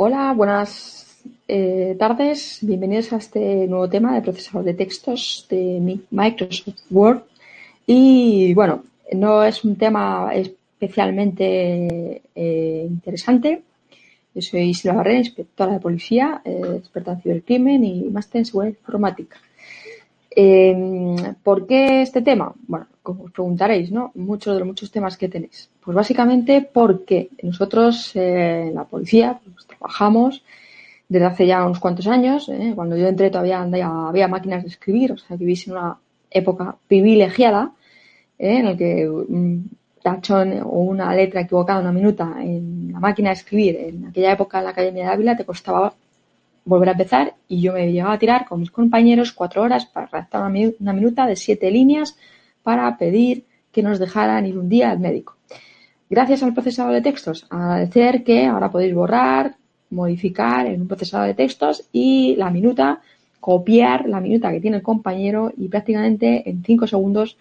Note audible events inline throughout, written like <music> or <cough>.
Hola, buenas eh, tardes. Bienvenidos a este nuevo tema de procesador de textos de Microsoft Word. Y bueno, no es un tema especialmente eh, interesante. Yo soy Silvia Barrera, inspectora de policía, eh, experta en cibercrimen y máster en seguridad informática. ¿Por qué este tema? Bueno, como os preguntaréis, ¿no? Muchos de los muchos temas que tenéis. Pues básicamente porque nosotros en la policía pues, trabajamos desde hace ya unos cuantos años. ¿eh? Cuando yo entré todavía había máquinas de escribir, o sea, vivís en una época privilegiada ¿eh? en la que un tachón o una letra equivocada, una minuta en la máquina de escribir en aquella época en la Academia de Ávila te costaba volver a empezar y yo me llevaba a tirar con mis compañeros cuatro horas para redactar una, una minuta de siete líneas para pedir que nos dejaran ir un día al médico. Gracias al procesador de textos, agradecer que ahora podéis borrar, modificar en un procesador de textos y la minuta, copiar la minuta que tiene el compañero y prácticamente en 5 segundos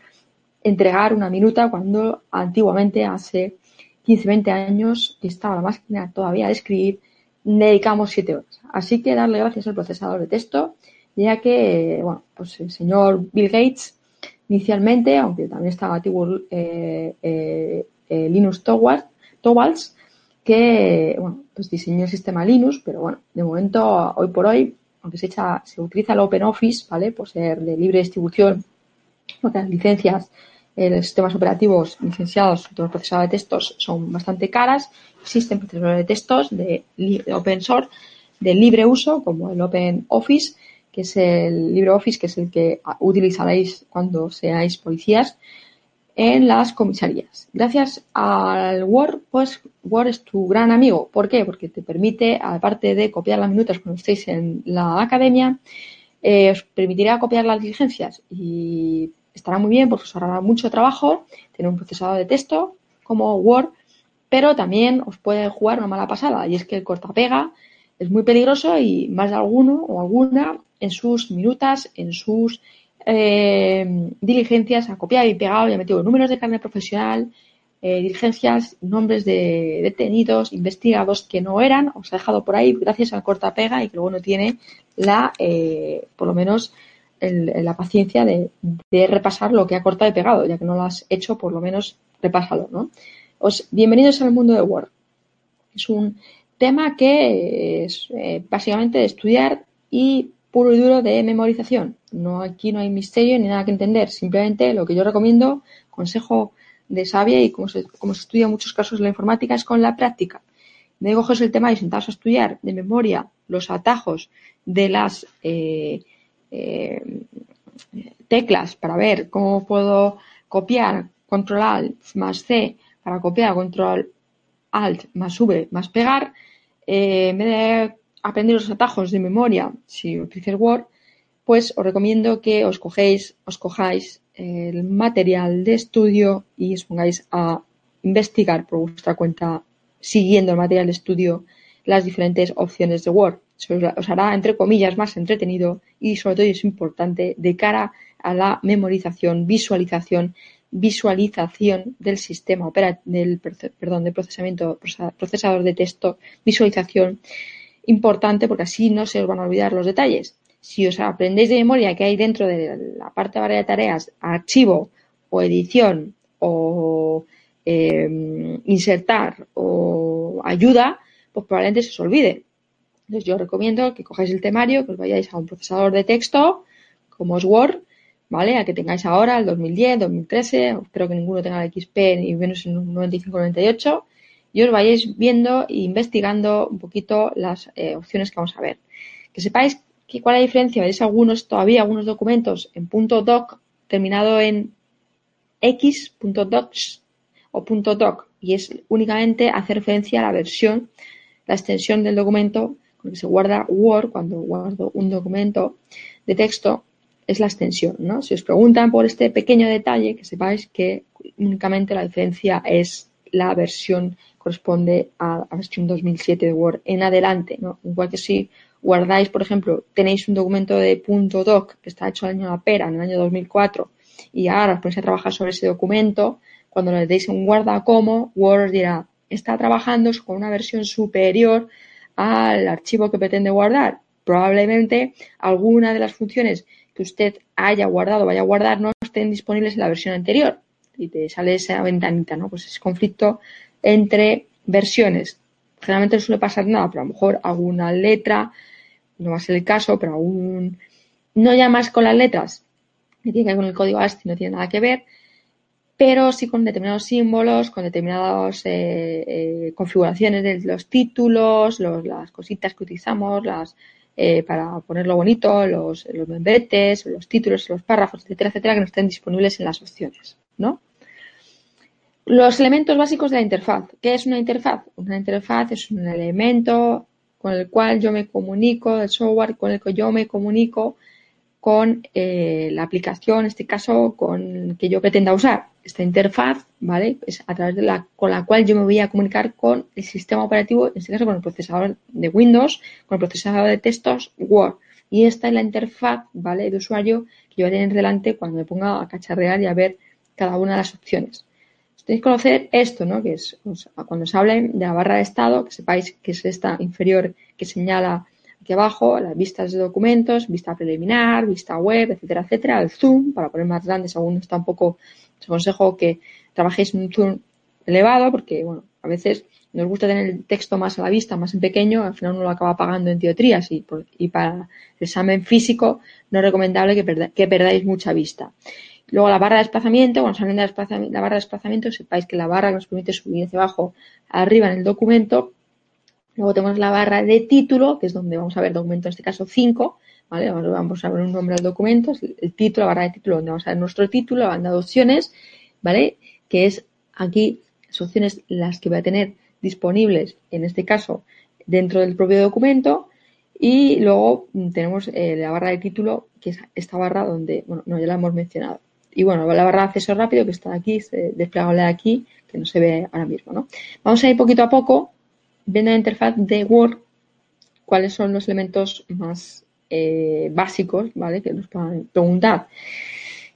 entregar una minuta cuando antiguamente, hace 15, 20 años, estaba la máquina todavía de escribir, dedicamos 7 horas. Así que darle gracias al procesador de texto, ya que, bueno, pues el señor Bill Gates, inicialmente, aunque también estaba activo eh, eh, eh, Linus Torvalds, que bueno, pues diseñó el sistema Linux, pero bueno, de momento, hoy por hoy, aunque se, echa, se utiliza el OpenOffice, ¿vale? Por ser de libre distribución, las licencias, eh, los sistemas operativos licenciados, los procesadores de textos son bastante caras. Existen procesadores de textos de, open source, de libre uso, como el OpenOffice, que es el LibreOffice, que es el que utilizaréis cuando seáis policías en las comisarías. Gracias al Word, pues Word es tu gran amigo. ¿Por qué? Porque te permite, aparte de copiar las minutas cuando estéis en la academia, eh, os permitirá copiar las diligencias y estará muy bien porque os hará mucho trabajo tener un procesador de texto como Word, pero también os puede jugar una mala pasada y es que el cortapega es muy peligroso y más de alguno o alguna en sus minutas, en sus eh, diligencias, ha copiado y pegado y ha metido números de carne profesional, eh, diligencias, nombres de detenidos, investigados que no eran, os ha dejado por ahí gracias al corta pega y que luego no tiene la, eh, por lo menos, la paciencia de, repasar lo que ha cortado y pegado, ya que no lo has hecho, por lo menos repásalo, ¿no? Os, bienvenidos al mundo de Word. Es un tema que es básicamente de estudiar y puro y duro de memorización. No, aquí no hay misterio ni nada que entender. Simplemente lo que yo recomiendo, consejo de sabia y como se, como se estudia en muchos casos la informática, es con la práctica. De coges el tema y sentaros a estudiar de memoria los atajos de las eh, eh, teclas para ver cómo puedo copiar control alt más C para copiar control alt más V más pegar, eh, en vez de aprender los atajos de memoria si utilizáis Word, pues os recomiendo que os cogéis, os cojáis el material de estudio y os pongáis a investigar por vuestra cuenta, siguiendo el material de estudio, las diferentes opciones de Word. Os hará, entre comillas, más entretenido y sobre todo es importante de cara a la memorización, visualización, visualización del sistema del, perdón, del procesamiento, procesador de texto, visualización importante porque así no se os van a olvidar los detalles. Si os aprendéis de memoria que hay dentro de la parte de tareas, archivo o edición o em, insertar o ayuda, pues probablemente se os olvide. Entonces yo recomiendo que cojáis el temario, que os vayáis a un procesador de texto como es Word, ¿vale? A que tengáis ahora el 2010, 2013, espero que ninguno tenga el XP ni menos en 95-98 y os vayáis viendo e investigando un poquito las eh, opciones que vamos a ver. Que sepáis que cuál es la diferencia, veis algunos, todavía algunos documentos en .doc terminado en x.docs o .doc y es únicamente hacer referencia a la versión, la extensión del documento que se guarda Word cuando guardo un documento de texto es la extensión, ¿no? Si os preguntan por este pequeño detalle, que sepáis que únicamente la diferencia es la versión corresponde a la versión 2007 de Word en adelante, ¿no? Igual que si guardáis, por ejemplo, tenéis un documento de .doc que está hecho el año de la pera, en el año 2004, y ahora os ponéis a trabajar sobre ese documento, cuando le deis un guarda como, Word dirá, está trabajando con una versión superior al archivo que pretende guardar. Probablemente alguna de las funciones que usted haya guardado vaya a guardar no estén disponibles en la versión anterior. Y te sale esa ventanita, ¿no? Pues es conflicto entre versiones. Generalmente no suele pasar nada, pero a lo mejor alguna letra, no va a ser el caso, pero aún no ya más con las letras, que tiene que ver con el código ASCII, no tiene nada que ver, pero sí con determinados símbolos, con determinadas eh, eh, configuraciones de los títulos, las cositas que utilizamos, las eh, para ponerlo bonito, los, los los títulos, los párrafos, etcétera, etcétera, que no estén disponibles en las opciones, ¿no? Los elementos básicos de la interfaz. ¿Qué es una interfaz? Una interfaz es un elemento con el cual yo me comunico, el software con el que yo me comunico con eh, la aplicación, en este caso, con que yo pretenda usar. Esta interfaz, ¿vale? Es a través de la con la cual yo me voy a comunicar con el sistema operativo, en este caso con el procesador de Windows, con el procesador de textos Word. Y esta es la interfaz, ¿vale? De usuario que yo voy a tener delante cuando me ponga a cacharrear y a ver cada una de las opciones tenéis que conocer esto, ¿no? Que es cuando se habla de la barra de estado, que sepáis que es esta inferior que señala aquí abajo, las vistas de documentos, vista preliminar, vista web, etcétera, etcétera, el zoom, para poner más grandes, aún está un poco, os aconsejo que trabajéis en un zoom elevado, porque, bueno, a veces nos gusta tener el texto más a la vista, más en pequeño, al final uno lo acaba pagando en teotrías y, y para el examen físico no es recomendable que, que perdáis mucha vista. Luego la barra de desplazamiento, cuando salen de la barra de desplazamiento, sepáis que la barra nos permite subir hacia abajo, arriba en el documento. Luego tenemos la barra de título, que es donde vamos a ver documento, en este caso 5, ¿vale? Vamos a ver un nombre del documento, el título, la barra de título, donde vamos a ver nuestro título, la banda de opciones, ¿vale? Que es aquí las opciones las que voy a tener disponibles, en este caso, dentro del propio documento. Y luego tenemos eh, la barra de título, que es esta barra donde, bueno, no, ya la hemos mencionado. Y bueno, la barra de acceso rápido que está aquí, desplegable aquí, que no se ve ahora mismo. ¿no? Vamos a ir poquito a poco viendo la interfaz de Word cuáles son los elementos más eh, básicos, ¿vale? Que nos puedan preguntar.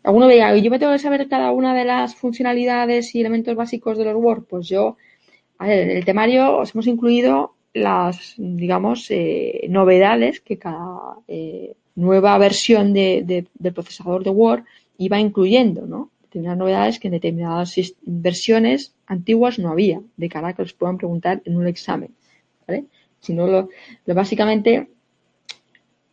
Alguno diga, ¿yo me tengo que saber cada una de las funcionalidades y elementos básicos de los Word? Pues yo, a ver, en el temario os hemos incluido las, digamos, eh, novedades que cada eh, nueva versión de, del procesador de Word iba incluyendo, ¿no? Novedades que en determinadas versiones antiguas no había, de cara a que los puedan preguntar en un examen, ¿vale? Si no, lo, básicamente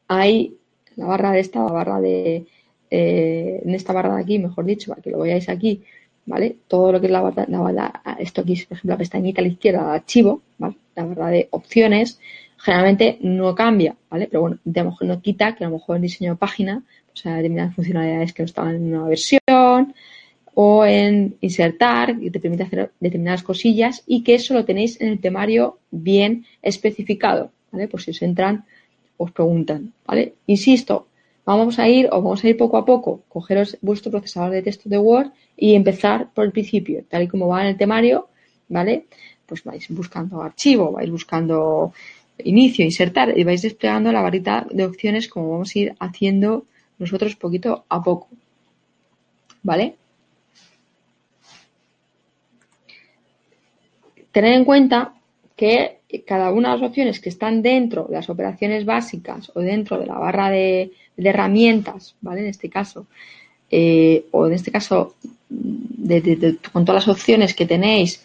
hay la barra de esta, la barra de, eh, en esta barra de aquí, mejor dicho, para que lo veáis aquí, ¿vale? Todo lo que es la barra, la esto aquí, por ejemplo, la pestañita a la izquierda de archivo, ¿vale? La barra de opciones, generalmente no cambia, ¿vale? Pero bueno, a lo mejor no quita que a lo mejor en diseño de página o sea, determinadas funcionalidades que no estaban en una versión o en insertar, que te permite hacer determinadas cosillas y que eso lo tenéis en el temario bien especificado, ¿vale? Por si os entran, os preguntan, ¿vale? Insisto, vamos a ir o vamos a ir poco a poco, cogeros vuestro procesador de texto de Word y empezar por el principio, tal y como va en el temario, ¿vale? Pues vais buscando archivo, vais buscando inicio, insertar y vais desplegando la barrita de opciones como vamos a ir haciendo nosotros poquito a poco. ¿Vale? Tener en cuenta que cada una de las opciones que están dentro de las operaciones básicas o dentro de la barra de, herramientas, ¿vale? En este caso, eh, o en este caso, con todas las opciones que tenéis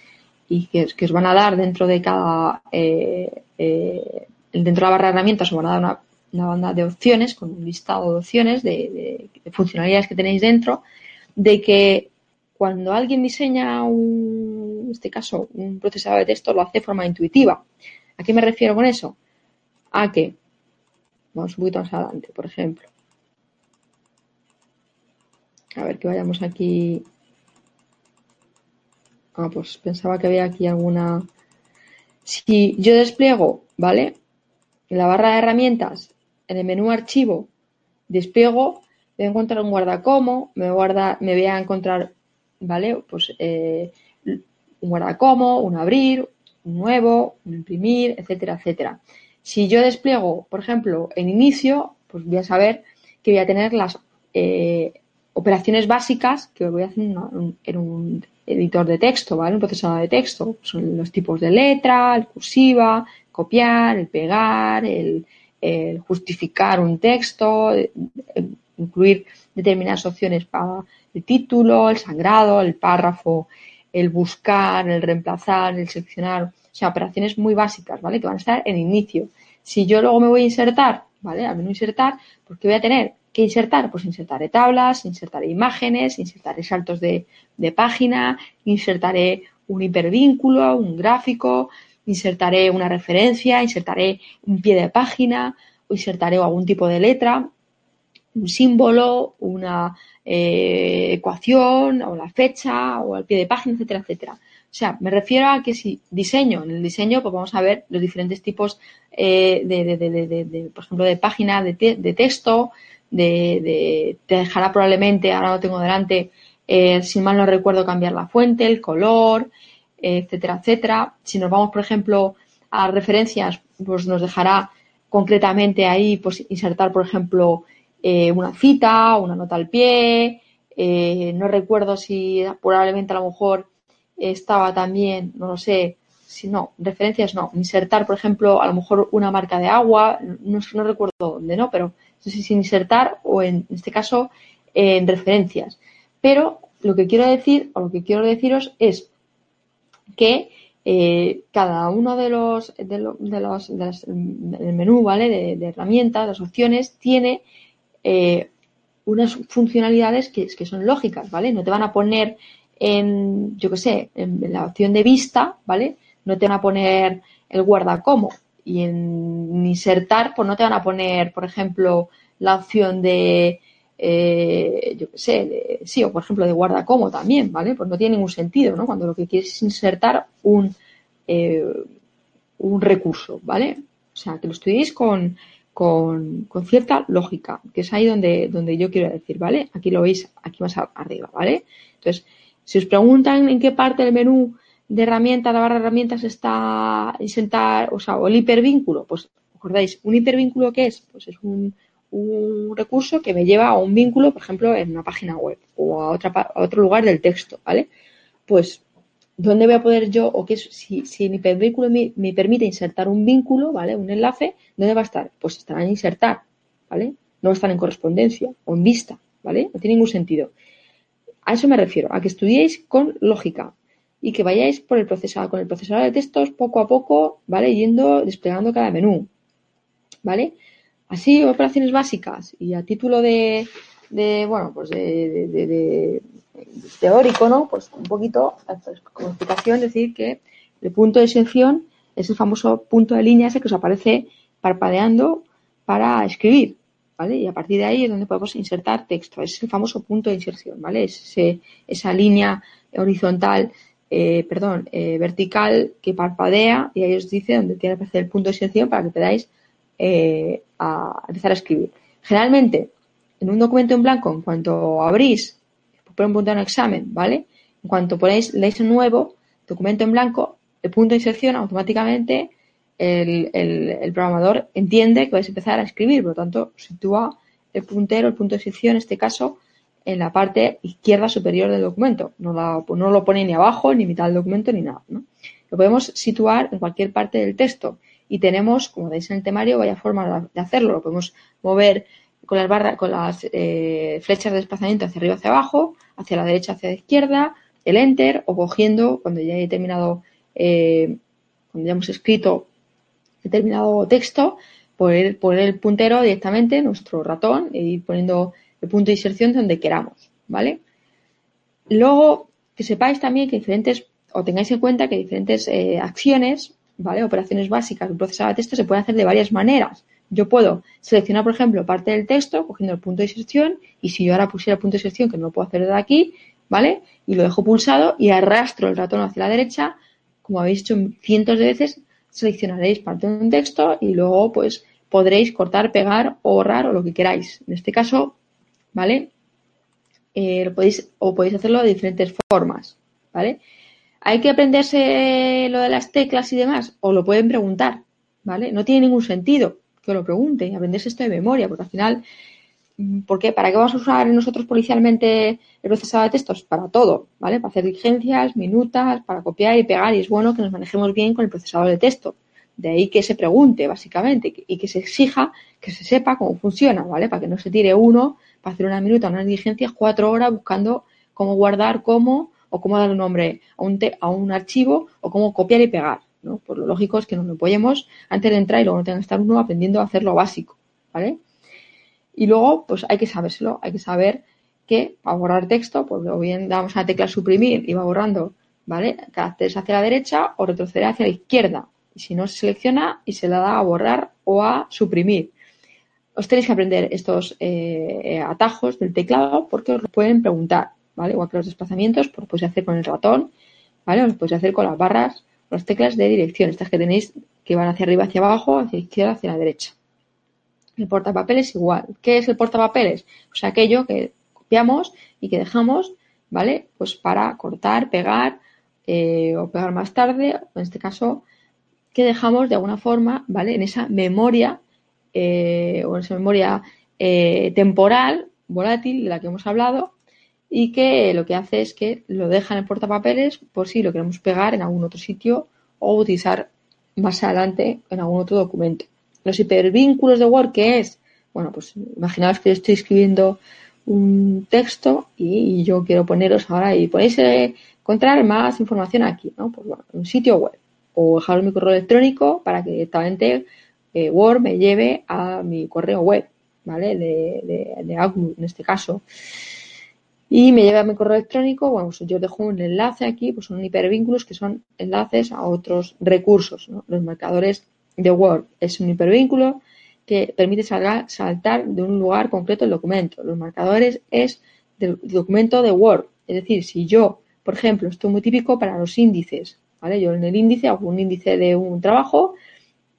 y que, os van a dar dentro de cada, eh, eh, dentro de la barra de herramientas, os van a dar una, una banda de opciones, con un listado de opciones, de, funcionalidades que tenéis dentro, de que cuando alguien diseña un, en este caso, un procesador de texto, lo hace de forma intuitiva. ¿A qué me refiero con eso? A que, vamos un poquito más adelante, por ejemplo. A ver que vayamos aquí. Ah, pues pensaba que había aquí alguna. Si yo despliego, ¿vale? En la barra de herramientas en el menú archivo despliego, voy a encontrar un guardacomo, me, guarda, me voy a encontrar, ¿vale? Pues eh, un guardacomo, un abrir, un nuevo, un imprimir, etcétera, etcétera. Si yo despliego, por ejemplo, en inicio, pues voy a saber que voy a tener las, eh, operaciones básicas que voy a hacer en un editor de texto, ¿vale? Un procesador de texto. Son los tipos de letra, el cursiva, copiar, el pegar, el, justificar un texto, incluir determinadas opciones para el título, el sangrado, el párrafo, el buscar, el reemplazar, el seleccionar. O sea, operaciones muy básicas, ¿vale? Que van a estar en inicio. Si yo luego me voy a insertar, ¿vale? Al menú insertar, ¿qué voy a tener? ¿Qué insertar? Pues insertaré tablas, insertaré imágenes, insertaré saltos de, página, insertaré un hipervínculo, un gráfico, insertaré una referencia, insertaré un pie de página, o insertaré algún tipo de letra, un símbolo, una eh, ecuación, o la fecha, o el pie de página, etcétera, etcétera. O sea, me refiero a que si diseño, en el diseño, pues vamos a ver los diferentes tipos eh, de, por ejemplo, de página de, texto, de, te dejará probablemente, ahora lo tengo delante, eh, si mal no recuerdo, cambiar la fuente, el color, etcétera, etcétera. Si nos vamos, por ejemplo, a referencias, pues nos dejará concretamente ahí, pues insertar, por ejemplo, eh, una cita, una nota al pie. Eh, no recuerdo si probablemente a lo mejor estaba también, no lo sé, si no, referencias no, insertar, por ejemplo, a lo mejor una marca de agua, no, no recuerdo dónde, ¿no? Pero no sé si insertar o en, este caso en referencias. Pero lo que quiero decir, o lo que quiero deciros es que eh, cada uno de los, de, los del menú, ¿vale? De, herramientas, las opciones, tiene eh, unas funcionalidades que, son lógicas, ¿vale? No te van a poner en, yo qué sé, en, la opción de vista, ¿vale? No te van a poner el guardacomo, y en insertar, pues no te van a poner, por ejemplo, la opción de, eh, yo qué sé, sí, o por ejemplo de guarda como también, ¿vale? Pues no tiene ningún sentido, ¿no? Cuando lo que quieres es insertar un, eh, un recurso, ¿vale? O sea, que lo estudiéis con, con, con, cierta lógica, que es ahí donde, donde yo quiero decir, ¿vale? Aquí lo veis, aquí más arriba, ¿vale? Entonces, si os preguntan en qué parte del menú de herramientas, la barra de herramientas está insertar, o sea, o el hipervínculo, pues acordáis, un hipervínculo qué es? Pues es un, un recurso que me lleva a un vínculo, por ejemplo, en una página web o a, otra, a otro lugar del texto, ¿vale? Pues, ¿dónde voy a poder yo, o qué si, si mi hipervínculo me, me, permite insertar un vínculo, ¿vale? Un enlace, ¿dónde va a estar? Pues estará en insertar, ¿vale? No va a estar en correspondencia o en vista, ¿vale? No tiene ningún sentido. A eso me refiero, a que estudiéis con lógica, y que vayáis por el procesador, con el procesador de textos poco a poco, ¿vale? Yendo desplegando cada menú, ¿vale? Así, operaciones básicas y a título de, bueno, pues de, teórico, ¿no? Pues un poquito, pues, como explicación, decir que el punto de sección es el famoso punto de línea ese que os aparece parpadeando para escribir, ¿vale? Y a partir de ahí es donde podemos insertar texto. Es el famoso punto de inserción, ¿vale? Es esa línea horizontal eh, perdón, eh, vertical que parpadea y ahí os dice dónde tiene que aparecer el punto de inserción para que podáis eh, empezar a escribir. Generalmente, en un documento en blanco, en cuanto abrís, por un punto en examen, ¿vale? En cuanto ponéis leéis un nuevo documento en blanco, el punto de inserción automáticamente el, el, programador entiende que vais a empezar a escribir, por lo tanto, sitúa el puntero, el punto de inserción, en este caso, en la parte izquierda superior del documento. No, no lo pone ni abajo, ni mitad del documento, ni nada. ¿no? Lo podemos situar en cualquier parte del texto y tenemos, como veis en el temario, vaya forma de hacerlo. Lo podemos mover con las barras, con las eh, flechas de desplazamiento hacia arriba hacia abajo, hacia la derecha hacia la izquierda, el enter o cogiendo cuando ya he terminado, eh, cuando ya hemos escrito determinado texto, poner, poner el puntero directamente, nuestro ratón, e ir poniendo el punto de inserción donde queramos, ¿vale? Luego, que sepáis también que diferentes, o tengáis en cuenta que diferentes eh, acciones, ¿vale? Operaciones básicas un procesador de texto se pueden hacer de varias maneras. Yo puedo seleccionar, por ejemplo, parte del texto cogiendo el punto de inserción y si yo ahora pusiera el punto de inserción, que no lo puedo hacer desde aquí, ¿vale? Y lo dejo pulsado y arrastro el ratón hacia la derecha, como habéis hecho cientos de veces, seleccionaréis parte de un texto y luego pues podréis cortar, pegar o borrar o lo que queráis. En este caso, ¿vale? Eh, lo podéis, o podéis hacerlo de diferentes formas, ¿vale? ¿Hay que aprenderse lo de las teclas y demás? O lo pueden preguntar, ¿vale? No tiene ningún sentido que lo pregunten, aprenderse esto de memoria, porque al final ¿Por qué? ¿Para qué vamos a usar nosotros policialmente el procesador de textos? Para todo, ¿vale? Para hacer diligencias, minutas, para copiar y pegar y es bueno que nos manejemos bien con el procesador de texto. De ahí que se pregunte, básicamente, y que se exija que se sepa cómo funciona, ¿vale? Para que no se tire uno para hacer una minuta, una diligencia, cuatro horas buscando cómo guardar, cómo o cómo dar un nombre a un, a un archivo o cómo copiar y pegar, ¿no? Por lo lógico es que nos lo apoyemos antes de entrar y luego no tenga que estar uno aprendiendo a hacer lo básico, ¿vale? Y luego, pues hay que sabérselo, hay que saber que para borrar texto, pues o bien damos a la tecla suprimir y va borrando, ¿vale? Caracteres hacia la derecha o retroceder hacia la izquierda. Y si no se selecciona y se le da a borrar o a suprimir. Os tenéis que aprender estos eh, atajos del teclado porque os lo pueden preguntar, ¿vale? Igual que los desplazamientos, pues lo podéis hacer con el ratón, ¿vale? Os podéis hacer con las barras, las teclas de dirección, estas que tenéis que van hacia arriba, hacia abajo, hacia la izquierda, hacia la derecha. El portapapeles igual. ¿Qué es el portapapeles? Pues aquello que copiamos y que dejamos, ¿vale? Pues para cortar, pegar eh, o pegar más tarde, en este caso, que dejamos de alguna forma, ¿vale? En esa memoria eh, o en esa memoria eh, temporal, volátil, de la que hemos hablado, y que lo que hace es que lo deja en el portapapeles por si lo queremos pegar en algún otro sitio o utilizar más adelante en algún otro documento. Los hipervínculos de Word, ¿qué es? Bueno, pues imaginaos que yo estoy escribiendo un texto y yo quiero poneros ahora y podéis encontrar más información aquí, ¿no? Pues bueno, un sitio web o dejaros mi correo electrónico para que directamente eh, Word me lleve a mi correo web, ¿vale? De, de, Outlook en este caso. Y me lleva a mi correo electrónico, bueno, pues yo dejo un enlace aquí, pues son hipervínculos que son enlaces a otros recursos. Los marcadores de Word. Es un hipervínculo que permite saltar de un lugar concreto el documento. Los marcadores es del documento de Word. Es decir, si yo, por ejemplo, esto es muy típico para los índices, ¿vale? Yo en el índice hago un índice de un trabajo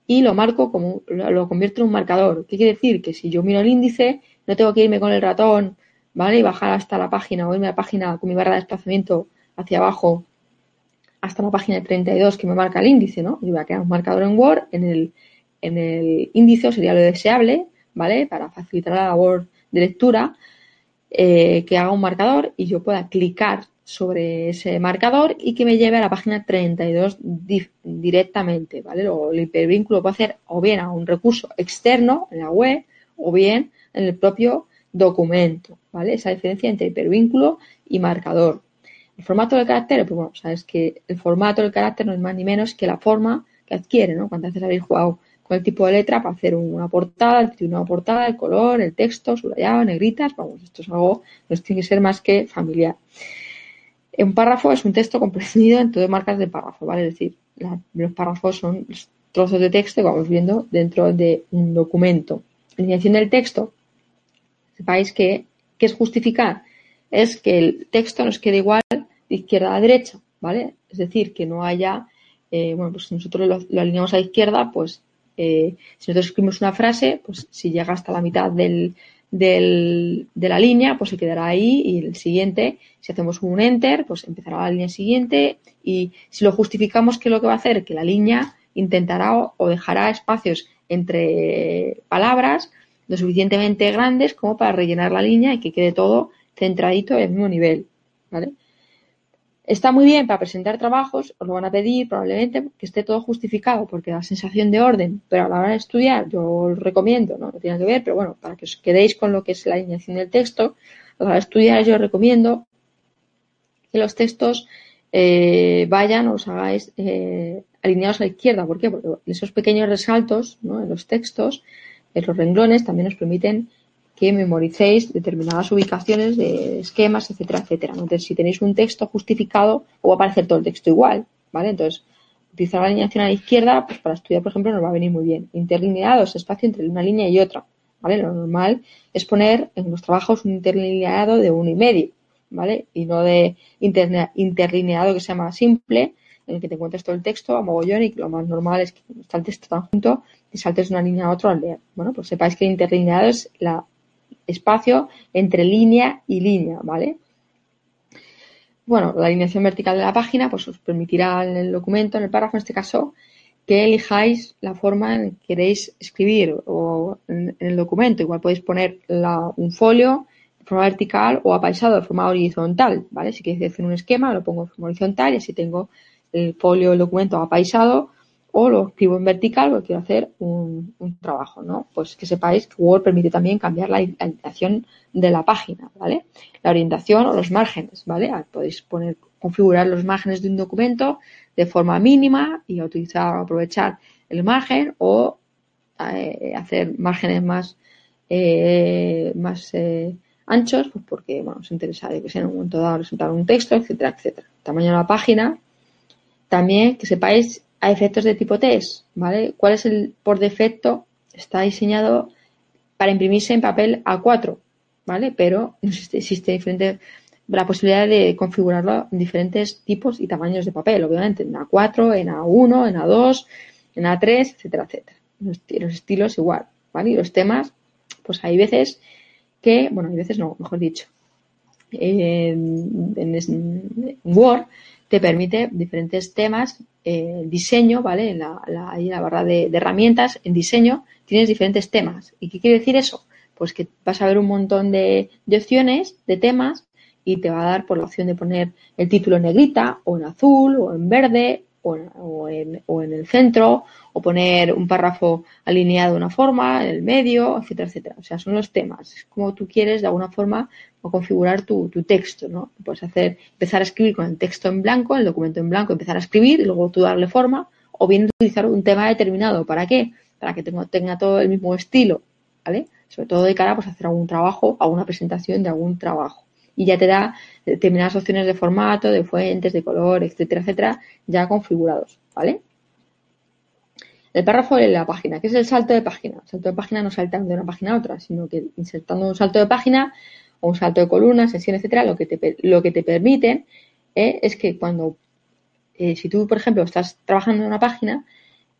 y lo marco como, lo convierto en un marcador. ¿Qué quiere decir? Que si yo miro el índice, no tengo que irme con el ratón, ¿vale? Y bajar hasta la página o irme a la página con mi barra de desplazamiento hacia abajo hasta la página 32 que me marca el índice, ¿no? Yo voy a crear un marcador en Word, en el, en el índice sería lo deseable, ¿vale? Para facilitar la labor de lectura, eh, que haga un marcador y yo pueda clicar sobre ese marcador y que me lleve a la página 32 directamente, ¿vale? O el hipervínculo puede hacer o bien a un recurso externo en la web o bien en el propio documento, ¿vale? Esa diferencia entre hipervínculo y marcador. El formato del carácter, pues bueno, sabes que el formato del carácter no es más ni menos que la forma que adquiere, ¿no? Cuando veces habéis jugado con el tipo de letra para hacer una portada, el título de una portada, el color, el texto, subrayado, negritas, vamos, esto es algo que tiene que ser más que familiar. Un párrafo es un texto comprimido en todas marcas de párrafo, ¿vale? Es decir, los párrafos son trozos de texto que vamos viendo dentro de un documento. Alineación del texto, sepáis que, ¿qué es justificar? Es que el texto nos quede igual de izquierda a derecha, ¿vale? Es decir, que no haya, eh, bueno, pues si nosotros lo, alineamos a la izquierda, pues eh, si nosotros escribimos una frase, pues si llega hasta la mitad del, del, de la línea, pues se quedará ahí y el siguiente, si hacemos un enter, pues empezará la línea siguiente y si lo justificamos, ¿qué es lo que va a hacer? Que la línea intentará o, dejará espacios entre palabras lo suficientemente grandes como para rellenar la línea y que quede todo centradito en el mismo nivel, ¿vale? Está muy bien para presentar trabajos, os lo van a pedir probablemente que esté todo justificado porque da sensación de orden, pero a la hora de estudiar yo os recomiendo, no, no tiene que ver, pero bueno, para que os quedéis con lo que es la alineación del texto, a la hora de estudiar yo os recomiendo que los textos eh, vayan o os hagáis eh, alineados a la izquierda. ¿Por qué? Porque esos pequeños resaltos ¿no? en los textos, en los renglones, también os permiten que memoricéis determinadas ubicaciones de esquemas, etcétera, etcétera. Entonces, si tenéis un texto justificado, os va a aparecer todo el texto igual, ¿vale? Entonces, utilizar la alineación a la izquierda, pues para estudiar, por ejemplo, nos va a venir muy bien. Interlineados, espacio entre una línea y otra, ¿vale? Lo normal es poner en los trabajos un interlineado de uno y medio, ¿vale? Y no de interlineado que se llama simple, en el que te encuentres todo el texto a mogollón y que lo más normal es que está el texto tan junto y saltes de una línea a otra al leer. Bueno, pues sepáis que el interlineado es la espacio entre línea y línea, ¿vale? Bueno, la alineación vertical de la página pues os permitirá en el documento, en el párrafo en este caso, que elijáis la forma en que queréis escribir o en, el documento. Igual podéis poner un folio de forma vertical o apaisado de forma horizontal, ¿vale? Si queréis hacer un esquema, lo pongo de forma horizontal y así tengo el folio, el documento apaisado o lo escribo en vertical porque quiero hacer un, trabajo, ¿no? Pues que sepáis que Word permite también cambiar la, orientación de la página, ¿vale? La orientación o los márgenes, ¿vale? Ah, podéis poner, configurar los márgenes de un documento de forma mínima y utilizar o aprovechar el margen o eh, hacer márgenes más, eh, más eh, anchos, pues porque bueno, os interesa que sea en un momento dado resultar un texto, etcétera, etcétera. Tamaño de la página. También que sepáis a efectos de tipo test, ¿vale? ¿Cuál es el por defecto? Está diseñado para imprimirse en papel A4, ¿vale? Pero <laughs> existe, diferente la posibilidad de configurarlo en diferentes tipos y tamaños de papel, obviamente, en A4, en A1, en A2, en A3, etcétera, etcétera. Los, estilos igual, ¿vale? Y los temas, pues hay veces que, bueno, hay veces no, mejor dicho, en, en Word te permite diferentes temas eh, diseño, ¿vale? En la, la barra de, herramientas, en diseño, tienes diferentes temas. ¿Y qué quiere decir eso? Pues que vas a ver un montón de, opciones, de temas, y te va a dar por la opción de poner el título en negrita, o en azul, o en verde, o en, o en, el centro, o poner un párrafo alineado de una forma, en el medio, etcétera, etcétera. O sea, son los temas. Es como tú quieres, de alguna forma, o configurar tu, texto, ¿no? Puedes hacer, empezar a escribir con el texto en blanco, el documento en blanco, empezar a escribir y luego tú darle forma, o bien utilizar un tema determinado. ¿Para qué? Para que tenga, tenga todo el mismo estilo, ¿vale? Sobre todo de cara pues, a hacer algún trabajo, a una presentación de algún trabajo. Y ya te da determinadas opciones de formato, de fuentes, de color, etcétera, etcétera, ya configurados, ¿vale? El párrafo de la página. ¿Qué es el salto de página? El salto de página no salta de una página a otra, sino que insertando un salto de página un salto de columna, sesión, etcétera, lo que te, lo que te permiten eh, es que cuando, eh, si tú, por ejemplo, estás trabajando en una página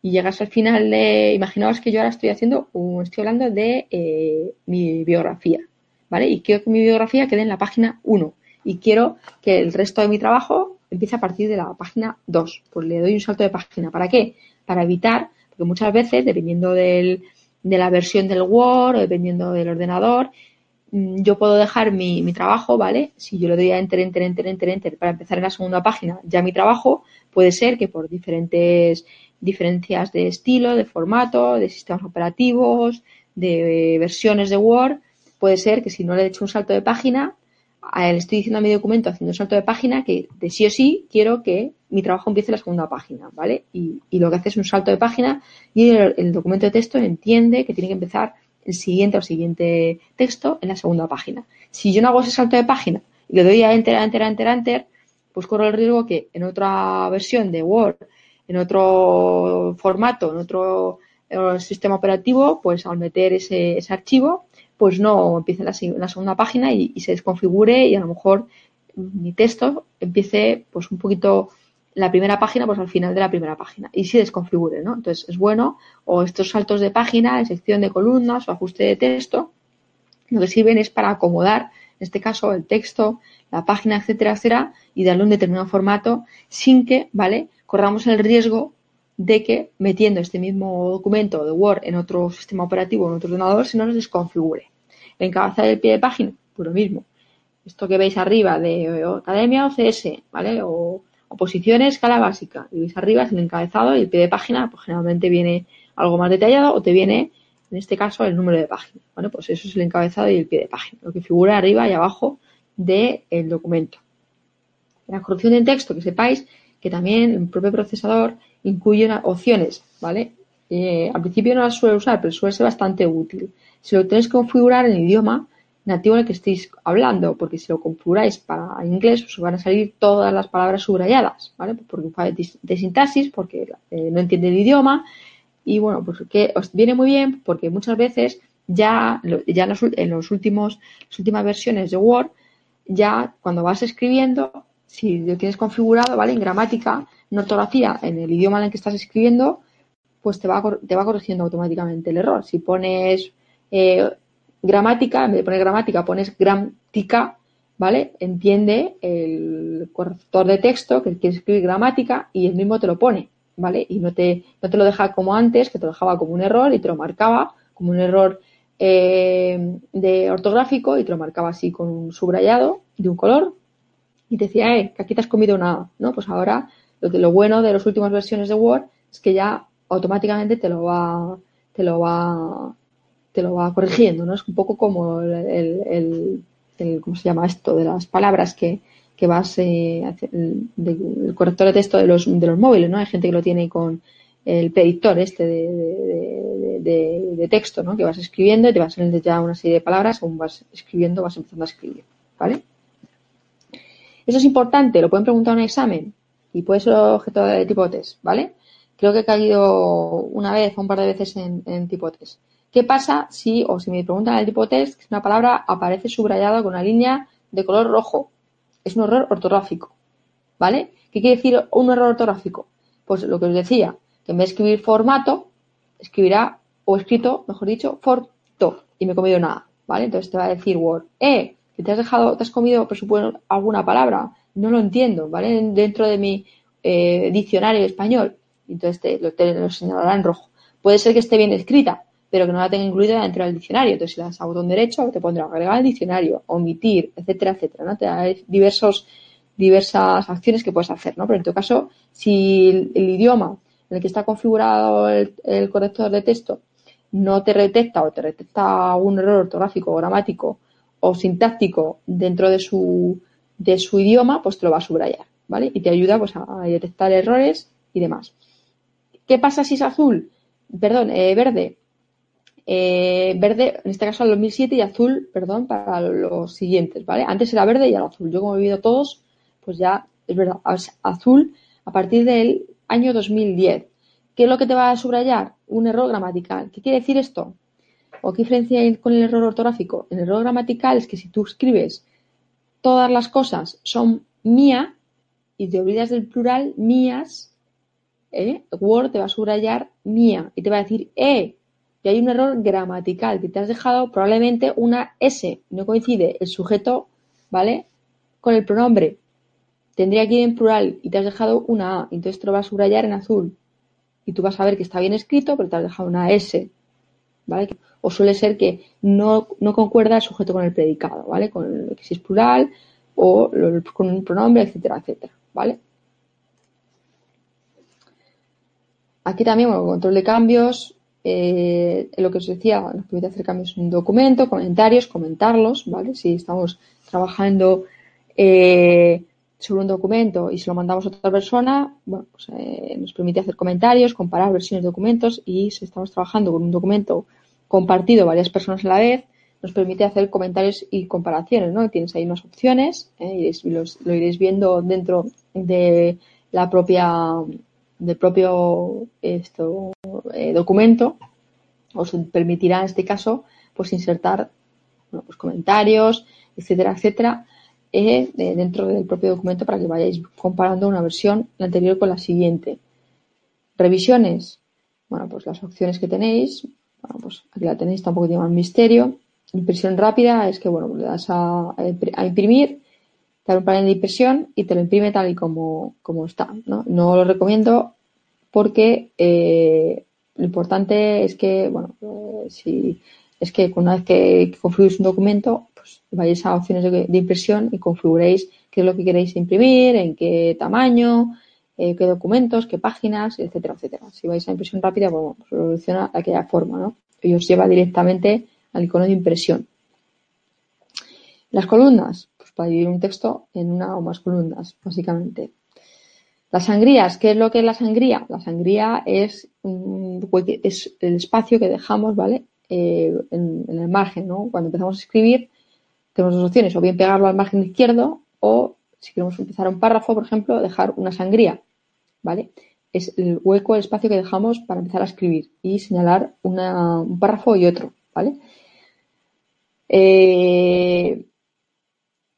y llegas al final de, imaginaos que yo ahora estoy haciendo, estoy hablando de eh, mi biografía, ¿vale? Y quiero que mi biografía quede en la página 1 y quiero que el resto de mi trabajo empiece a partir de la página 2. Pues le doy un salto de página. ¿Para qué? Para evitar, porque muchas veces, dependiendo del, de la versión del Word o dependiendo del ordenador, Mm, yo puedo dejar mi, mi, trabajo, ¿vale? Si yo le doy a enter, enter, enter, enter, enter para empezar en la segunda página, ya mi trabajo puede ser que por diferentes diferencias de estilo, de formato, de sistemas operativos, de versiones de Word, puede ser que si no le he hecho un salto de página, le estoy diciendo a mi documento haciendo un salto de página que de sí o sí quiero que mi trabajo empiece en la segunda página, ¿vale? Y, lo que hace es un salto de página y el documento de texto entiende que tiene que empezar el siguiente o siguiente texto en la segunda página. Si yo no hago ese salto de página y le doy a enter, enter, enter, enter, pues corro el riesgo que en otra versión de Word, en otro formato, en otro eh, sistema operativo, pues al meter ese, ese archivo, pues no empiece la, segunda página y, se desconfigure y a lo mejor mi texto empiece pues un poquito la primera página pues al final de la primera página y se desconfigure, ¿no? Entonces es bueno o estos saltos de página, en sección de columnas o ajuste de texto, lo que sirven es para acomodar, en este caso, el texto, la página, etcétera, etcétera, y darle un determinado formato sin que, ¿vale? Corramos el riesgo de que metiendo este mismo documento de Word en otro sistema operativo, en otro ordenador, se nos desconfigure. El encabezado del pie de página, pues lo mismo. Esto que veis arriba de Academia o CS, ¿vale? O Oposiciones, escala básica. Y veis arriba es el encabezado y el pie de página, pues generalmente viene algo más detallado o te viene, en este caso, el número de página. Bueno, pues eso es el encabezado y el pie de página, lo que figura arriba y abajo del documento. La corrección de texto, que sepáis que también el propio procesador incluye opciones, ¿vale? Eh, al principio no las suele usar, pero suele ser bastante útil. Si lo tenéis que configurar en idioma, nativo en el que estéis hablando, porque si lo configuráis para inglés os van a salir todas las palabras subrayadas, ¿vale? Por un de sintaxis, porque eh, no entiende el idioma y bueno, pues que os viene muy bien porque muchas veces ya, ya en, los, últimos, las últimas versiones de Word, ya cuando vas escribiendo, si lo tienes configurado, ¿vale? En gramática, en ortografía, en el idioma en el que estás escribiendo, pues te va, te va corrigiendo automáticamente el error. Si pones eh, gramática, en vez de poner gramática pones gramática, ¿vale? Entiende el corrector de texto que quiere escribir gramática y el mismo te lo pone, ¿vale? Y no te, no te lo deja como antes, que te lo dejaba como un error y te lo marcaba como un error eh, de ortográfico y te lo marcaba así con un subrayado de un color y te decía, eh, que aquí te has comido nada, ¿no? Pues ahora lo, bueno de las últimas versiones de Word es que ya automáticamente te lo va, te lo va, te lo va corrigiendo, ¿no? Es un poco como el, el, ¿cómo se llama esto? De las palabras que, que vas, eh, el, corrector de texto de los, de los móviles, ¿no? Hay gente que lo tiene con el predictor este de, de, texto, ¿no? Que vas escribiendo y te vas saliendo ya una serie de palabras, según vas escribiendo, vas empezando a escribir, ¿vale? Eso es importante, lo pueden preguntar en un examen y puede ser objeto de tipo test, ¿vale? Creo que he caído una vez o un par de veces en, tipo test. ¿Qué pasa si, o si me preguntan el tipo test, que una palabra aparece subrayada con una línea de color rojo? Es un error ortográfico, ¿vale? ¿Qué quiere decir un error ortográfico? Pues lo que os decía, que en vez de escribir formato, escribirá, o escrito, mejor dicho, forto, y me he comido nada, ¿vale? Entonces te va a decir Word, eh, que te has dejado, te has comido, por supuesto, alguna palabra, no lo entiendo, ¿vale? Dentro de mi eh, diccionario español, entonces te lo, te señalará en rojo. Puede ser que esté bien escrita, pero que no la tenga incluida dentro del diccionario. Entonces, si le das a botón derecho, te pondrá agregar al diccionario, omitir, etcétera, etcétera, ¿no? Te da diversos, diversas acciones que puedes hacer, ¿no? Pero en tu caso, si el, idioma en el que está configurado el, corrector de texto no te detecta o te detecta un error ortográfico, gramático o sintáctico dentro de su, de su idioma, pues te lo va a subrayar, ¿vale? Y te ayuda pues a detectar errores y demás. ¿Qué pasa si es azul? Perdón, eh, verde. Eh, verde, en este caso al 2007 y azul, perdón, para los siguientes, ¿vale? Antes era verde y ahora azul. Yo como he vivido todos, pues ya es verdad, azul a partir del año 2010. ¿Qué es lo que te va a subrayar? Un error gramatical. ¿Qué quiere decir esto? ¿O qué diferencia hay con el error ortográfico? El error gramatical es que si tú escribes todas las cosas son mía y te olvidas del plural mías, ¿eh? Word te va a subrayar mía y te va a decir, eh, y hay un error gramatical, que te has dejado probablemente una S, no coincide el sujeto, ¿vale? Con el pronombre. Tendría que ir en plural y te has dejado una A, entonces te lo va a subrayar en azul. Y tú vas a ver que está bien escrito, pero te has dejado una S, ¿vale? O suele ser que no, no concuerda el sujeto con el predicado, ¿vale? Con el, si es plural o con un pronombre, etcétera, etcétera, ¿vale? Aquí también, bueno, control de cambios, eh, lo que os decía, nos permite hacer cambios en un documento, comentarios, comentarlos, ¿vale? Si estamos trabajando eh, sobre un documento y se lo mandamos a otra persona, bueno, pues eh, nos permite hacer comentarios, comparar versiones de documentos y si estamos trabajando con un documento compartido varias personas a la vez, nos permite hacer comentarios y comparaciones, ¿no? Tienes ahí unas opciones y lo iréis viendo dentro de la propia del propio esto, eh, documento. Os permitirá en este caso pues insertar pues, comentarios, etcétera, etcétera, dentro del propio documento para que vayáis comparando una versión anterior con la siguiente. Revisiones, bueno, pues las opciones que tenéis, bueno, pues aquí la tenéis, tampoco tiene más misterio. Impresión rápida es que, bueno, le das a, imprimir te da un panel de impresión y te lo imprime tal y como, como está. ¿no? no lo recomiendo porque eh, lo importante es que, bueno, eh, si es que una vez que, configuréis un documento, pues vayáis a opciones de, impresión y configuréis qué es lo que queréis imprimir, en qué tamaño, eh, qué documentos, qué páginas, etcétera, etcétera. Si vais a impresión rápida, bueno, pues soluciona de aquella forma, ¿no? Y os lleva directamente al icono de impresión. Las columnas, para dividir un texto en una o más columnas, básicamente. Las sangrías, ¿qué es lo que es la sangría? La sangría es, el espacio que dejamos, ¿vale? Eh, en, el margen, ¿no? Cuando empezamos a escribir, tenemos dos opciones, o bien pegarlo al margen izquierdo, o si queremos empezar un párrafo, por ejemplo, dejar una sangría, ¿vale? Es el hueco, el espacio que dejamos para empezar a escribir y señalar un párrafo y otro, ¿vale? Eh,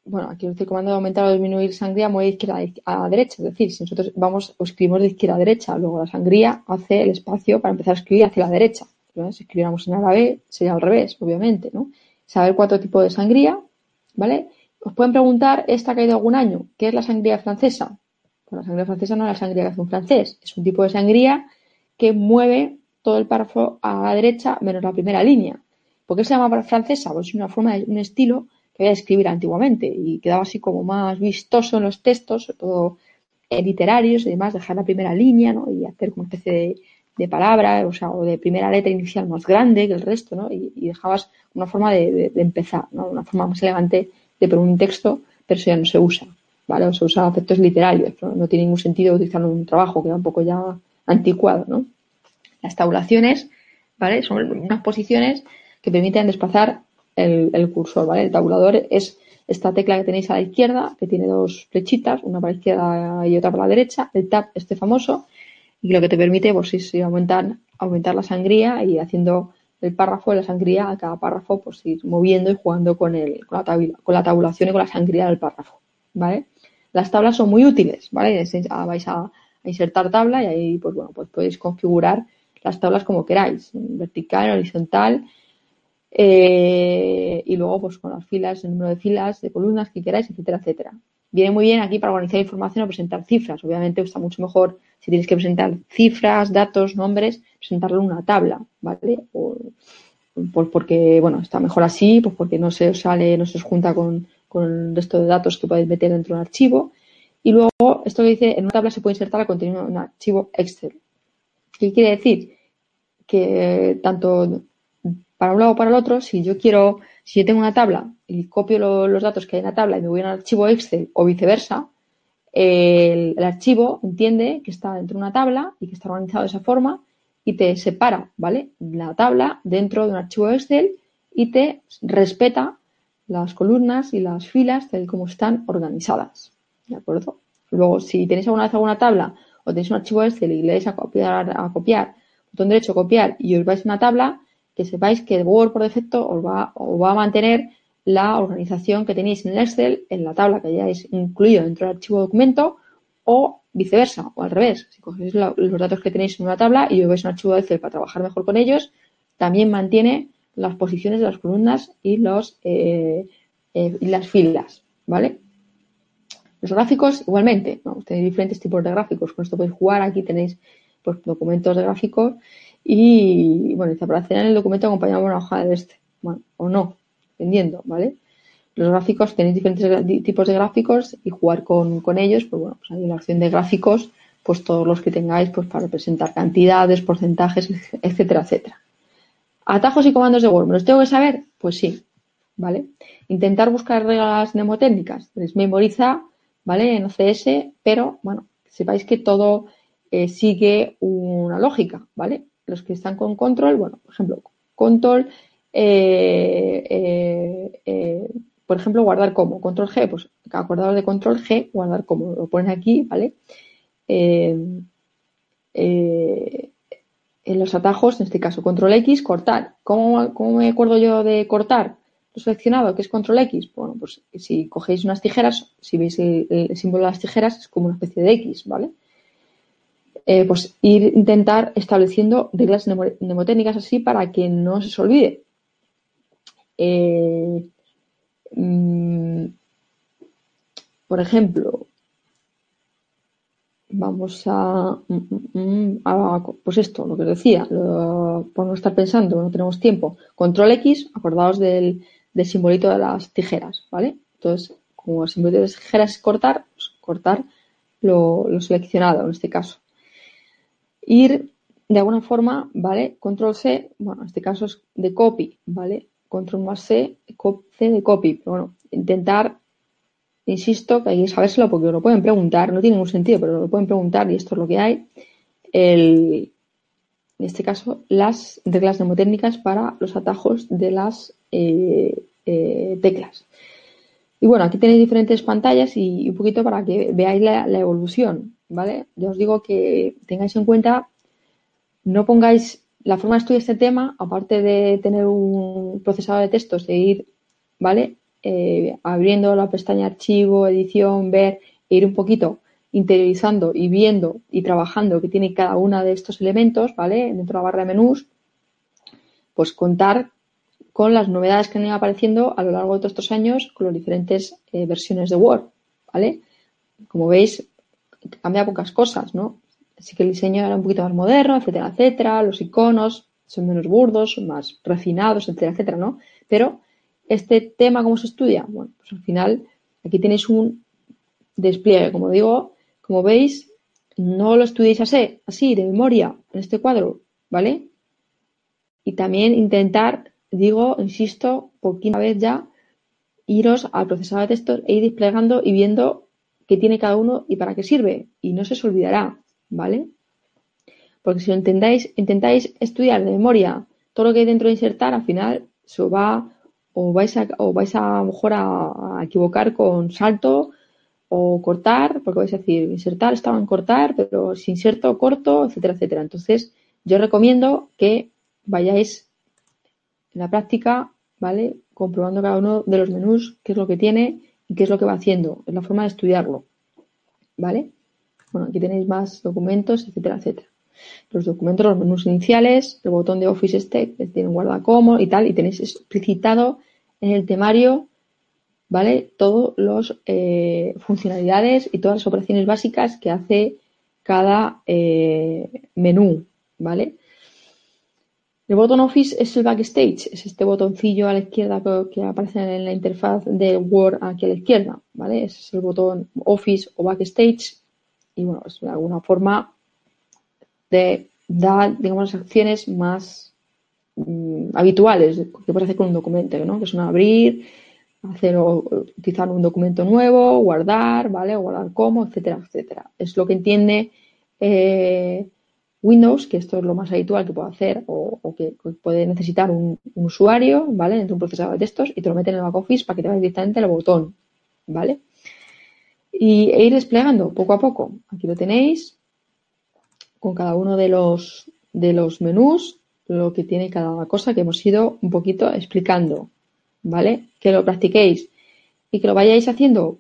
bueno, aquí el comando de aumentar o disminuir sangría mueve de izquierda a derecha. Es decir, si nosotros vamos o escribimos de izquierda a derecha, luego la sangría hace el espacio para empezar a escribir hacia la derecha. Si escribiéramos en árabe, sería al revés, obviamente, ¿no? Saber cuatro tipos de sangría, ¿vale? Os pueden preguntar, ¿esta ha caído algún año? ¿Qué es la sangría francesa? Pues la sangría francesa no es la sangría que hace un francés, es un tipo de sangría que mueve todo el párrafo a la derecha menos la primera línea. ¿Por qué se llama francesa? Pues es una forma, de, un estilo que había de escribir antiguamente y quedaba así como más vistoso en los textos, sobre todo literarios y demás, dejar la primera línea ¿no? y hacer como una especie de, palabra, o sea, o de primera letra inicial más grande que el resto, ¿no? Y, dejabas una forma de, empezar, ¿no? Una forma más elegante de poner un texto, pero eso ya no se usa, ¿vale? O se usa efectos literarios, no tiene ningún sentido utilizarlo en un trabajo, que va un poco ya anticuado, ¿no? Las tabulaciones, ¿vale? Son unas posiciones que permiten desplazar el, el cursor, ¿vale? El tabulador es esta tecla que tenéis a la izquierda, que tiene dos flechitas, una para la izquierda y otra para la derecha, el tab, este famoso, y lo que te permite pues es aumentar, aumentar la sangría y haciendo el párrafo de la sangría a cada párrafo, pues ir moviendo y jugando con, el, con, la, con la tabulación y con la sangría del párrafo, ¿vale? Las tablas son muy útiles, ¿vale? Ah, vais a, insertar tabla y ahí, pues bueno, pues podéis configurar las tablas como queráis, vertical, horizontal, eh, y luego pues con las filas, el número de filas, de columnas que queráis, etcétera, etcétera. Viene muy bien aquí para organizar información o presentar cifras. Obviamente está mucho mejor si tienes que presentar cifras, datos, nombres, presentarlo en una tabla, ¿vale? por, porque, bueno, está mejor así, pues porque no se os sale, no se os junta con, con el resto de datos que podéis meter dentro de un archivo. Y luego, esto que dice, en una tabla se puede insertar el contenido en un archivo Excel. ¿Qué quiere decir? Que tanto para un lado o para el otro, si yo quiero, si yo tengo una tabla y copio los datos que hay en la tabla y me voy a un archivo Excel o viceversa, el, archivo entiende que está dentro de una tabla y que está organizado de esa forma y te separa, ¿vale? La tabla dentro de un archivo Excel y te respeta las columnas y las filas tal como están organizadas. ¿De acuerdo? Luego, si tenéis alguna vez alguna tabla o tenéis un archivo Excel y le dais a copiar, a copiar, botón derecho copiar y os vais a una tabla, que sepáis que Word por defecto os va, va a mantener la organización que tenéis en el Excel en la tabla que hayáis incluido dentro del archivo documento o viceversa o al revés. Si cogéis los datos que tenéis en una tabla y os vais un archivo Excel para trabajar mejor con ellos, también mantiene las posiciones de las columnas y, los, eh, eh, y las filas, ¿vale? Los gráficos, igualmente, tenéis diferentes tipos de gráficos. Con esto podéis jugar. Aquí tenéis pues, documentos de gráficos y bueno, dice, hacer en el documento acompañamos una hoja de este. Bueno, o no, dependiendo, ¿vale? Los gráficos, tenéis diferentes tipos de gráficos y jugar con, ellos, pues bueno, pues hay una opción de gráficos, pues todos los que tengáis, pues para representar cantidades, porcentajes, etcétera, etcétera. ¿Atajos y comandos de Word? ¿Me los tengo que saber? Pues sí, ¿vale? Intentar buscar reglas mnemotécnicas. Les memoriza, ¿vale? En OCS, pero bueno, sepáis que todo eh, sigue una lógica, ¿vale? Los que están con control, bueno, por ejemplo, control, eh, eh, eh, por ejemplo, guardar como, control G, pues acordados de control G, guardar como, lo ponen aquí, ¿vale? en los atajos, en este caso, control X, cortar. ¿Cómo, ¿Cómo, me acuerdo yo de cortar? Lo seleccionado, que es control X. Bueno, pues si cogéis unas tijeras, si veis el símbolo de las tijeras, es como una especie de X, ¿vale? Eh, pues ir intentar estableciendo reglas mnemotécnicas así para que no se os olvide. Eh, mm, por ejemplo, vamos a, mm, mm, pues esto, lo que os decía, por no estar pensando, no tenemos tiempo. Control X, acordaos del, simbolito de las tijeras, ¿vale? Entonces, como el simbolito de las tijeras es cortar, pues cortar lo seleccionado en este caso ir de alguna forma, ¿vale? Control C, bueno, en este caso es de copy, ¿vale? Control más C, C de copy. Pero bueno, intentar, insisto, que hay que sabérselo porque lo pueden preguntar, no tiene ningún sentido, pero lo pueden preguntar y esto es lo que hay. El, en este caso, las reglas mnemotécnicas para los atajos de las eh, eh, teclas. Y bueno, aquí tenéis diferentes pantallas y un poquito para que veáis la evolución. ¿vale? Ya os digo que tengáis en cuenta, no pongáis la forma de estudiar este tema, aparte de tener un procesador de textos, de ir, ¿vale? Eh, abriendo la pestaña archivo, edición, ver, e ir un poquito interiorizando y viendo y trabajando que tiene cada uno de estos elementos, ¿vale? Dentro de la barra de menús, pues contar con las novedades que han ido apareciendo a lo largo de estos años con las diferentes eh, versiones de Word, ¿vale? Como veis, cambia pocas cosas, ¿no? Así que el diseño era un poquito más moderno, etcétera, etcétera. Los iconos son menos burdos, más refinados, etcétera, etcétera, ¿no? Pero este tema, ¿cómo se estudia? Bueno, pues al final aquí tenéis un despliegue, como digo, como veis, no lo estudiéis así, así, de memoria, en este cuadro, ¿vale? Y también intentar, digo, insisto, por quinta vez ya, iros al procesador de textos e ir desplegando y viendo qué tiene cada uno y para qué sirve. Y no se os olvidará, ¿vale? Porque si intentáis, intentáis estudiar de memoria todo lo que hay dentro de insertar, al final se va o vais a, o vais a, mejor a, a, equivocar con salto o cortar, porque vais a decir insertar estaba en cortar, pero si inserto corto, etcétera, etcétera. Entonces, yo recomiendo que vayáis en la práctica, ¿vale? Comprobando cada uno de los menús, qué es lo que tiene y qué es lo que va haciendo. Es la forma de estudiarlo, ¿vale? Bueno, aquí tenéis más documentos, etcétera, etcétera. Los documentos, los menús iniciales, el botón de Office este que tiene guarda como y tal, y tenéis explicitado en el temario ¿vale? Todas las eh, funcionalidades y todas las operaciones básicas que hace cada eh, menú, ¿vale? El botón Office es el backstage, es este botoncillo a la izquierda que, aparece en la interfaz de Word aquí a la izquierda, ¿vale? Es el botón Office o backstage y bueno, es de alguna forma de dar, digamos, las acciones más mm, habituales que puedes hacer con un documento, ¿no? Que son abrir, hacer o utilizar un documento nuevo, guardar, ¿vale? O guardar como, etcétera, etcétera. Es lo que entiende eh, Windows, que esto es lo más habitual que puede hacer o, que puede necesitar un, usuario, ¿vale? Dentro de un procesador de textos y te lo mete en el back office para que te vaya directamente al botón, ¿vale? Y e ir desplegando poco a poco. Aquí lo tenéis con cada uno de los, de los menús, lo que tiene cada cosa que hemos ido un poquito explicando, ¿vale? Que lo practiquéis y que lo vayáis haciendo.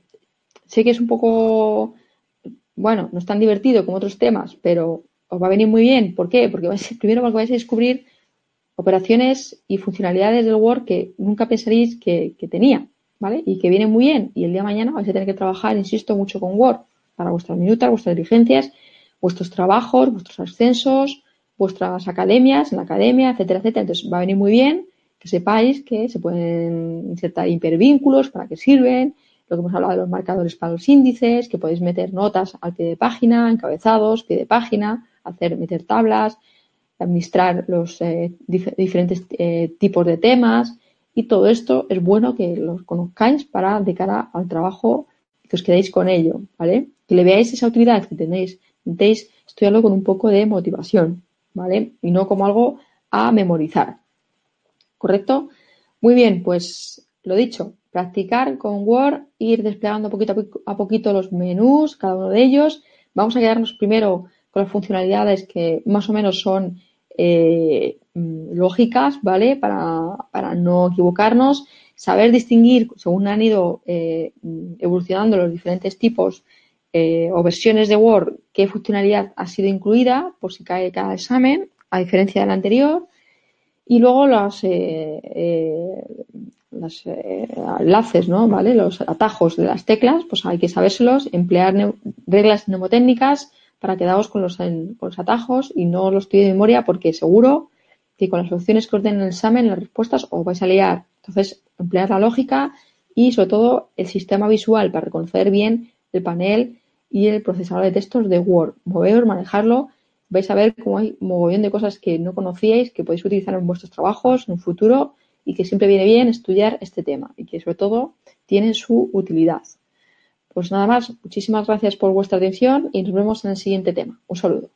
Sé que es un poco, bueno, no es tan divertido como otros temas, pero os va a venir muy bien. ¿Por qué? Porque vais, primero porque vais a descubrir operaciones y funcionalidades del Word que nunca pensaríais que, que tenía, ¿vale? Y que vienen muy bien. Y el día de mañana vais a tener que trabajar, insisto, mucho con Word para vuestras minutas, vuestras diligencias, vuestros trabajos, vuestros ascensos, vuestras academias, en la academia, etcétera, etcétera. Entonces va a venir muy bien que sepáis que se pueden insertar hipervínculos, para qué sirven, lo que hemos hablado de los marcadores para los índices, que podéis meter notas al pie de página, encabezados, pie de página, hacer, meter tablas, administrar los eh, dif diferentes eh, tipos de temas y todo esto es bueno que los conozcáis para de cara al trabajo que os quedéis con ello, ¿vale? Que le veáis esa utilidad que tenéis, intentéis estudiarlo con un poco de motivación, ¿vale? Y no como algo a memorizar. ¿correcto? Muy bien, pues lo dicho, practicar con Word, ir desplegando poquito a poquito los menús, cada uno de ellos. Vamos a quedarnos primero las funcionalidades que más o menos son eh, lógicas, ¿vale? Para, para, no equivocarnos, saber distinguir, según han ido eh, evolucionando los diferentes tipos eh, o versiones de Word, qué funcionalidad ha sido incluida, por si cae cada examen, a diferencia del anterior. Y luego los, los enlaces, ¿no? ¿Vale? Los atajos de las teclas, pues hay que sabérselos, emplear reglas mnemotécnicas para quedaros con los, en, con los atajos y no los estoy de memoria porque seguro que con las opciones que os den en el examen, las respuestas os vais a liar. Entonces, emplear la lógica y sobre todo el sistema visual para reconocer bien el panel y el procesador de textos de Word. Moveros, manejarlo vais a ver cómo hay un mogollón de cosas que no conocíais, que podéis utilizar en vuestros trabajos en un futuro y que siempre viene bien estudiar este tema y que sobre todo tiene su utilidad. Pues nada más, muchísimas gracias por vuestra atención y nos vemos en el siguiente tema. Un saludo.